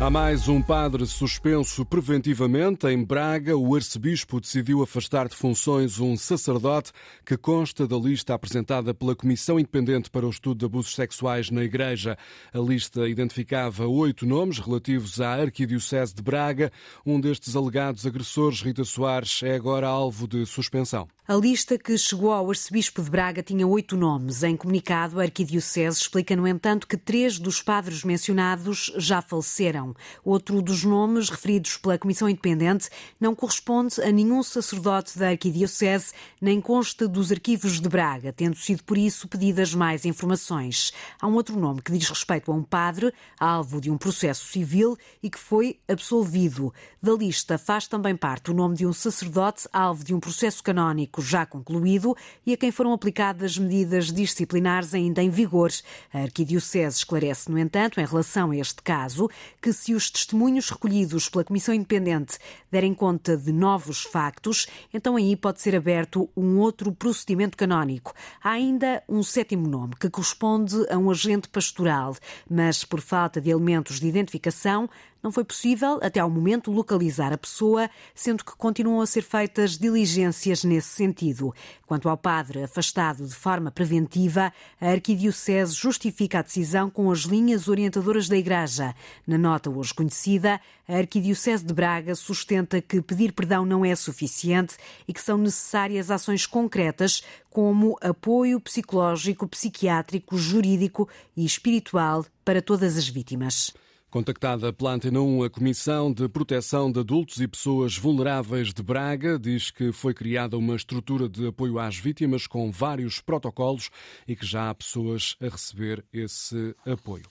Há mais um padre suspenso preventivamente. Em Braga, o arcebispo decidiu afastar de funções um sacerdote que consta da lista apresentada pela Comissão Independente para o Estudo de Abusos Sexuais na Igreja. A lista identificava oito nomes relativos à Arquidiocese de Braga. Um destes alegados agressores, Rita Soares, é agora alvo de suspensão. A lista que chegou ao arcebispo de Braga tinha oito nomes. Em comunicado, a Arquidiocese explica, no entanto, que três dos padres mencionados já faleceram. Outro dos nomes referidos pela Comissão Independente não corresponde a nenhum sacerdote da Arquidiocese, nem consta dos arquivos de Braga, tendo sido por isso pedidas mais informações. Há um outro nome que diz respeito a um padre, alvo de um processo civil e que foi absolvido. Da lista faz também parte o nome de um sacerdote, alvo de um processo canónico já concluído e a quem foram aplicadas medidas disciplinares ainda em vigor. A Arquidiocese esclarece, no entanto, em relação a este caso, que se os testemunhos recolhidos pela Comissão Independente derem conta de novos factos, então aí pode ser aberto um outro procedimento canónico. Há ainda um sétimo nome, que corresponde a um agente pastoral, mas por falta de elementos de identificação, não foi possível, até ao momento, localizar a pessoa, sendo que continuam a ser feitas diligências nesse sentido. Quanto ao padre afastado de forma preventiva, a Arquidiocese justifica a decisão com as linhas orientadoras da Igreja. Na nota hoje conhecida, a Arquidiocese de Braga sustenta que pedir perdão não é suficiente e que são necessárias ações concretas, como apoio psicológico, psiquiátrico, jurídico e espiritual para todas as vítimas. Contactada pela Antena 1, a Comissão de Proteção de Adultos e Pessoas Vulneráveis de Braga diz que foi criada uma estrutura de apoio às vítimas com vários protocolos e que já há pessoas a receber esse apoio.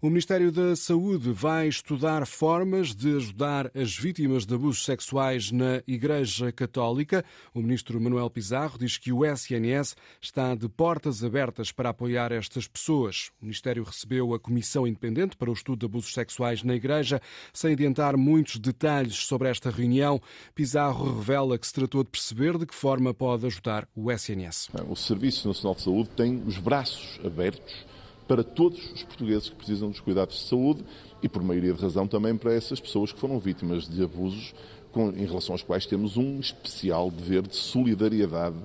O Ministério da Saúde vai estudar formas de ajudar as vítimas de abusos sexuais na Igreja Católica. O ministro Manuel Pizarro diz que o SNS está de portas abertas para apoiar estas pessoas. O Ministério recebeu a Comissão Independente para o Estudo de Abusos Sexuais na Igreja, sem adiantar muitos detalhes sobre esta reunião. Pizarro revela que se tratou de perceber de que forma pode ajudar o SNS. O Serviço Nacional de Saúde tem os braços abertos para todos os portugueses que precisam dos cuidados de saúde e, por maioria de razão, também para essas pessoas que foram vítimas de abusos com, em relação aos quais temos um especial dever de solidariedade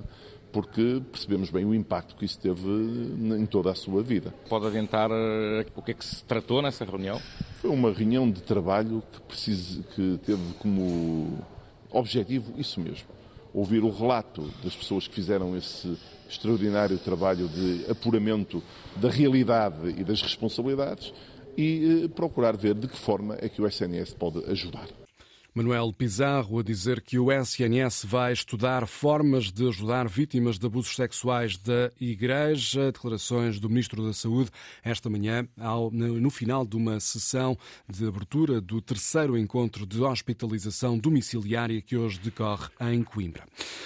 porque percebemos bem o impacto que isso teve em toda a sua vida. Pode adiantar uh, o que é que se tratou nessa reunião? Foi uma reunião de trabalho que, precise, que teve como objetivo isso mesmo. Ouvir o relato das pessoas que fizeram esse extraordinário trabalho de apuramento da realidade e das responsabilidades e eh, procurar ver de que forma é que o SNS pode ajudar. Manuel Pizarro a dizer que o SNS vai estudar formas de ajudar vítimas de abusos sexuais da Igreja. Declarações do Ministro da Saúde esta manhã, no final de uma sessão de abertura do terceiro encontro de hospitalização domiciliária que hoje decorre em Coimbra.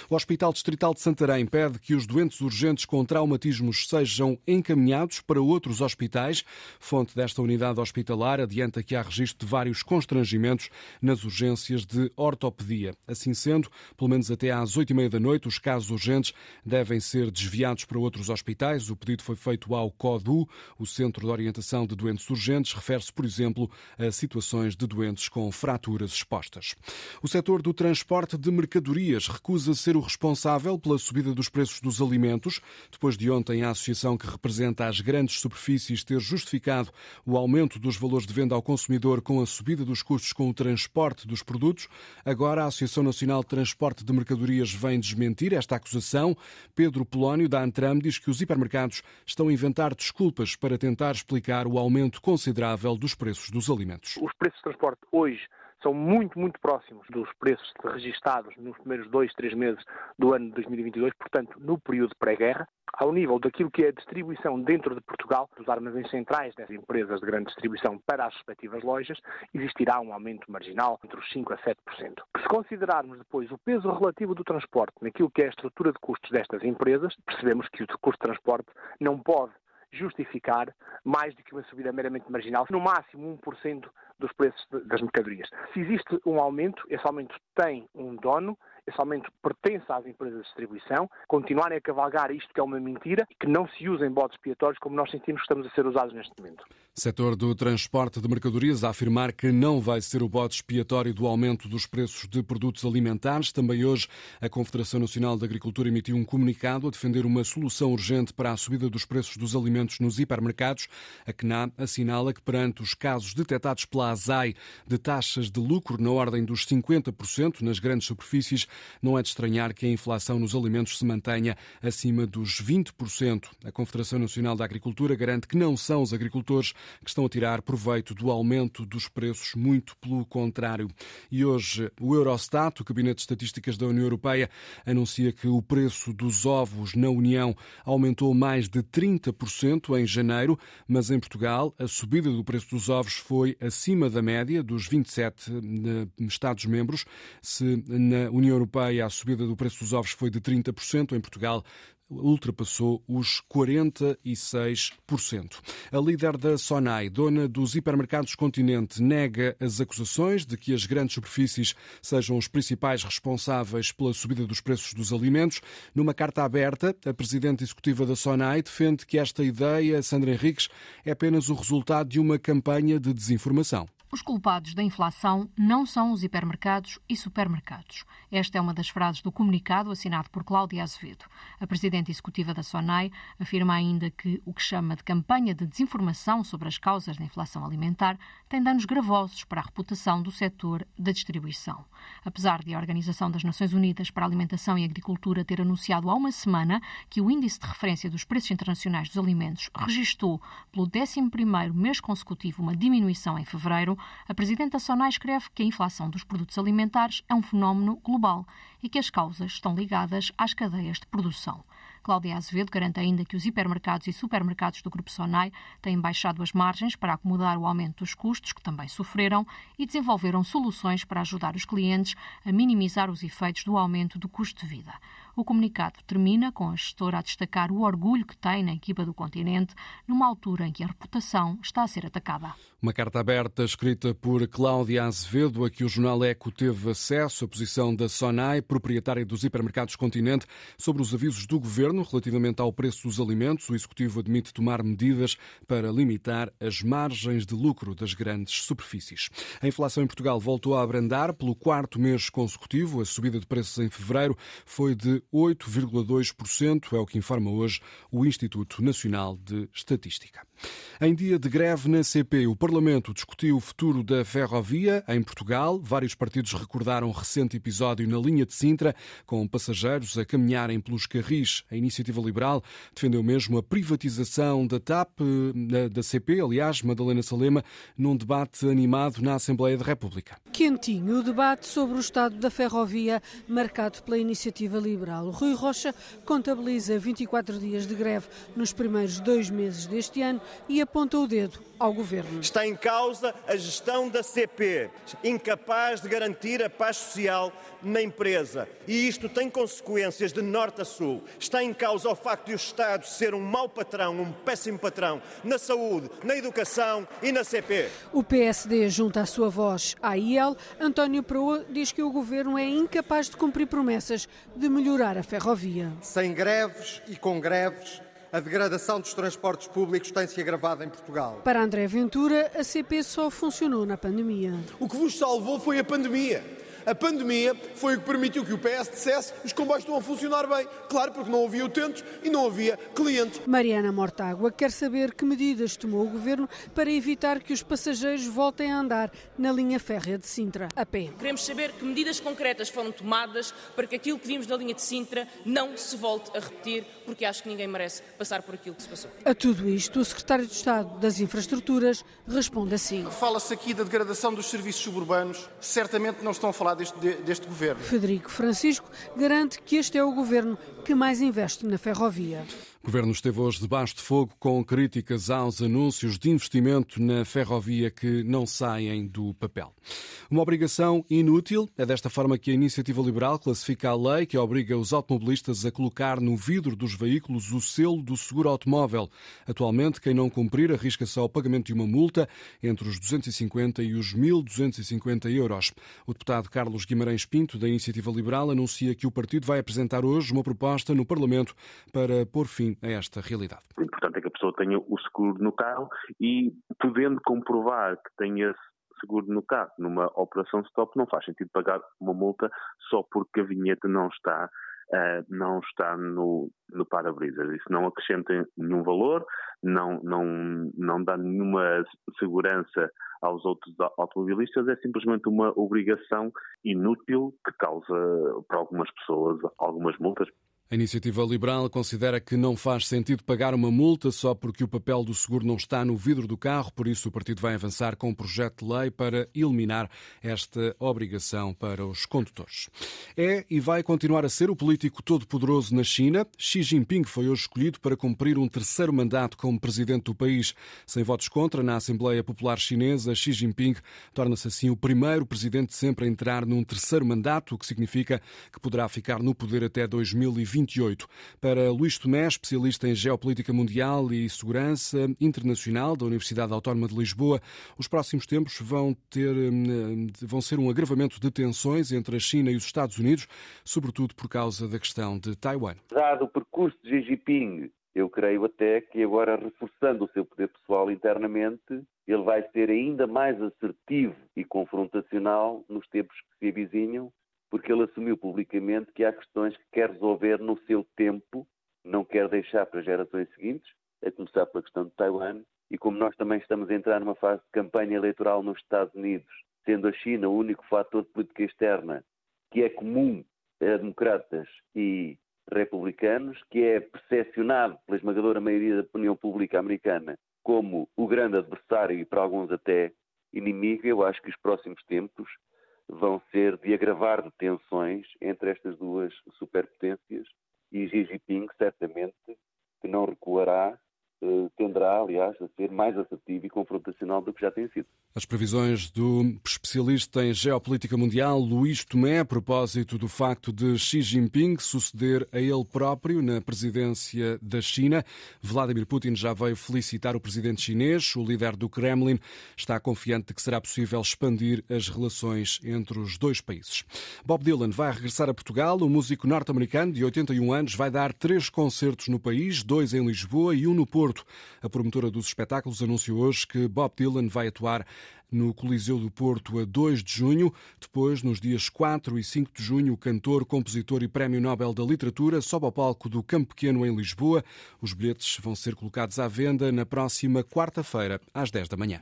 O Hospital Distrital de Santarém pede que os doentes urgentes com traumatismos sejam encaminhados para outros hospitais. Fonte desta unidade hospitalar adianta que há registro de vários constrangimentos nas urgências urgências de ortopedia. Assim sendo, pelo menos até às oito e meia da noite, os casos urgentes devem ser desviados para outros hospitais. O pedido foi feito ao CODU, o Centro de Orientação de Doentes Urgentes. Refere-se, por exemplo, a situações de doentes com fraturas expostas. O setor do transporte de mercadorias recusa ser o responsável pela subida dos preços dos alimentos. Depois de ontem, a associação que representa as grandes superfícies ter justificado o aumento dos valores de venda ao consumidor com a subida dos custos com o transporte dos produtos. Agora, a Associação Nacional de Transporte de Mercadorias vem desmentir esta acusação. Pedro Polónio, da Antram, diz que os hipermercados estão a inventar desculpas para tentar explicar o aumento considerável dos preços dos alimentos. Os preços de transporte hoje são muito, muito próximos dos preços registados nos primeiros dois, três meses do ano de 2022, portanto, no período pré-guerra, ao nível daquilo que é a distribuição dentro de Portugal, dos armazéns centrais das empresas de grande distribuição para as respectivas lojas, existirá um aumento marginal entre os 5% a 7%. Se considerarmos depois o peso relativo do transporte naquilo que é a estrutura de custos destas empresas, percebemos que o custo de transporte não pode justificar mais do que uma subida meramente marginal, no máximo 1% dos preços das mercadorias. Se existe um aumento, esse aumento tem um dono, esse aumento pertence às empresas de distribuição, continuarem a cavalgar isto que é uma mentira e que não se usem bodes expiatórios como nós sentimos que estamos a ser usados neste momento. Setor do transporte de mercadorias a afirmar que não vai ser o bode expiatório do aumento dos preços de produtos alimentares. Também hoje a Confederação Nacional da Agricultura emitiu um comunicado a defender uma solução urgente para a subida dos preços dos alimentos nos hipermercados. A CNA assinala que perante os casos detectados pela ASAI de taxas de lucro na ordem dos 50% nas grandes superfícies, não é de estranhar que a inflação nos alimentos se mantenha acima dos 20%. A Confederação Nacional da Agricultura garante que não são os agricultores que estão a tirar proveito do aumento dos preços, muito pelo contrário. E hoje o Eurostat, o Gabinete de Estatísticas da União Europeia, anuncia que o preço dos ovos na União aumentou mais de 30% em janeiro, mas em Portugal a subida do preço dos ovos foi acima da média dos 27 eh, Estados-membros. Se na União Europeia a subida do preço dos ovos foi de 30%, em Portugal ultrapassou os 46%. A líder da Sonai, dona dos hipermercados Continente, nega as acusações de que as grandes superfícies sejam os principais responsáveis pela subida dos preços dos alimentos. Numa carta aberta, a presidente executiva da Sonai defende que esta ideia, Sandra Henriques, é apenas o resultado de uma campanha de desinformação. Os culpados da inflação não são os hipermercados e supermercados. Esta é uma das frases do comunicado assinado por Cláudia Azevedo. A presidente executiva da SONAI afirma ainda que o que chama de campanha de desinformação sobre as causas da inflação alimentar tem danos gravosos para a reputação do setor da distribuição. Apesar de a Organização das Nações Unidas para a Alimentação e Agricultura ter anunciado há uma semana que o índice de referência dos preços internacionais dos alimentos registou pelo 11º mês consecutivo uma diminuição em fevereiro, a presidente da SONAI escreve que a inflação dos produtos alimentares é um fenómeno global e que as causas estão ligadas às cadeias de produção. Cláudia Azevedo garante ainda que os hipermercados e supermercados do Grupo Sonai têm baixado as margens para acomodar o aumento dos custos, que também sofreram, e desenvolveram soluções para ajudar os clientes a minimizar os efeitos do aumento do custo de vida. O comunicado termina com a gestora a destacar o orgulho que tem na equipa do continente, numa altura em que a reputação está a ser atacada. Uma carta aberta escrita por Cláudia Azevedo, a que o jornal Eco teve acesso, a posição da Sonai, proprietária dos hipermercados Continente, sobre os avisos do governo relativamente ao preço dos alimentos. O executivo admite tomar medidas para limitar as margens de lucro das grandes superfícies. A inflação em Portugal voltou a abrandar pelo quarto mês consecutivo. A subida de preços em fevereiro foi de 8,2%, é o que informa hoje o Instituto Nacional de Estatística. Em dia de greve na CP, o Parlamento discutiu o futuro da ferrovia em Portugal. Vários partidos recordaram um recente episódio na linha de Sintra, com passageiros a caminharem pelos carris. A Iniciativa Liberal defendeu mesmo a privatização da TAP, da CP, aliás, Madalena Salema, num debate animado na Assembleia da República. Quentinho o debate sobre o estado da ferrovia, marcado pela Iniciativa Liberal. Rui Rocha contabiliza 24 dias de greve nos primeiros dois meses deste ano e aponta o dedo ao governo. Está em causa a gestão da CP, incapaz de garantir a paz social na empresa. E isto tem consequências de norte a sul. Está em causa o facto de o Estado ser um mau patrão, um péssimo patrão na saúde, na educação e na CP. O PSD junta a sua voz à IEL. António Proa diz que o governo é incapaz de cumprir promessas de melhorar a ferrovia. Sem greves e com greves, a degradação dos transportes públicos tem se agravado em Portugal. Para André Ventura, a CP só funcionou na pandemia. O que vos salvou foi a pandemia. A pandemia foi o que permitiu que o PS dissesse os comboios estão a funcionar bem. Claro, porque não havia utentes e não havia clientes. Mariana Mortágua quer saber que medidas tomou o governo para evitar que os passageiros voltem a andar na linha férrea de Sintra, a pé. Queremos saber que medidas concretas foram tomadas para que aquilo que vimos na linha de Sintra não se volte a repetir, porque acho que ninguém merece passar por aquilo que se passou. A tudo isto, o secretário de Estado das Infraestruturas responde assim. Fala-se aqui da degradação dos serviços suburbanos. Certamente não estão a falar deste, deste governo. Federico Francisco garante que este é o governo que mais investe na ferrovia. Governo esteve hoje debaixo de fogo com críticas aos anúncios de investimento na ferrovia que não saem do papel. Uma obrigação inútil é desta forma que a Iniciativa Liberal classifica a lei que obriga os automobilistas a colocar no vidro dos veículos o selo do seguro automóvel. Atualmente, quem não cumprir arrisca só o pagamento de uma multa entre os 250 e os 1.250 euros. O deputado Carlos Guimarães Pinto, da Iniciativa Liberal, anuncia que o partido vai apresentar hoje uma proposta no Parlamento para pôr fim a esta realidade. O importante é que a pessoa tenha o seguro no carro e, podendo comprovar que tenha seguro no carro numa operação stop, não faz sentido pagar uma multa só porque a vinheta não está Uh, não está no, no para-brisas. Isso não acrescenta nenhum valor, não, não, não dá nenhuma segurança aos outros automobilistas, é simplesmente uma obrigação inútil que causa para algumas pessoas algumas multas. A iniciativa liberal considera que não faz sentido pagar uma multa só porque o papel do seguro não está no vidro do carro, por isso o partido vai avançar com um projeto de lei para eliminar esta obrigação para os condutores. É e vai continuar a ser o político todo-poderoso na China. Xi Jinping foi hoje escolhido para cumprir um terceiro mandato como presidente do país. Sem votos contra na Assembleia Popular Chinesa, Xi Jinping torna-se assim o primeiro presidente sempre a entrar num terceiro mandato, o que significa que poderá ficar no poder até 2020. 28. Para Luís Tomé, especialista em geopolítica mundial e segurança internacional da Universidade Autónoma de Lisboa, os próximos tempos vão ter hum, vão ser um agravamento de tensões entre a China e os Estados Unidos, sobretudo por causa da questão de Taiwan. Dado o percurso de Xi Jinping, eu creio até que agora reforçando o seu poder pessoal internamente, ele vai ser ainda mais assertivo e confrontacional nos tempos que se avizinham porque ele assumiu publicamente que há questões que quer resolver no seu tempo, não quer deixar para gerações seguintes, a começar pela questão de Taiwan. E como nós também estamos a entrar numa fase de campanha eleitoral nos Estados Unidos, sendo a China o único fator de política externa que é comum a democratas e republicanos, que é percepcionado pela esmagadora maioria da opinião pública americana como o grande adversário e para alguns até inimigo, eu acho que os próximos tempos vão ser de agravar tensões entre estas duas superpotências e Xi Jinping certamente que não recuará eh, tenderá, aliás, a ser mais assertivo e confrontacional do que já tem sido. As previsões do especialista em geopolítica mundial, Luís Tomé, a propósito do facto de Xi Jinping suceder a ele próprio na presidência da China. Vladimir Putin já veio felicitar o presidente chinês. O líder do Kremlin está confiante de que será possível expandir as relações entre os dois países. Bob Dylan vai regressar a Portugal. O músico norte-americano de 81 anos vai dar três concertos no país, dois em Lisboa e um no Porto. A promotora dos espetáculos anunciou hoje que Bob Dylan vai atuar no Coliseu do Porto a 2 de junho. Depois, nos dias 4 e 5 de junho, o cantor, compositor e Prémio Nobel da Literatura sobe ao palco do Campo Pequeno em Lisboa. Os bilhetes vão ser colocados à venda na próxima quarta-feira, às 10 da manhã.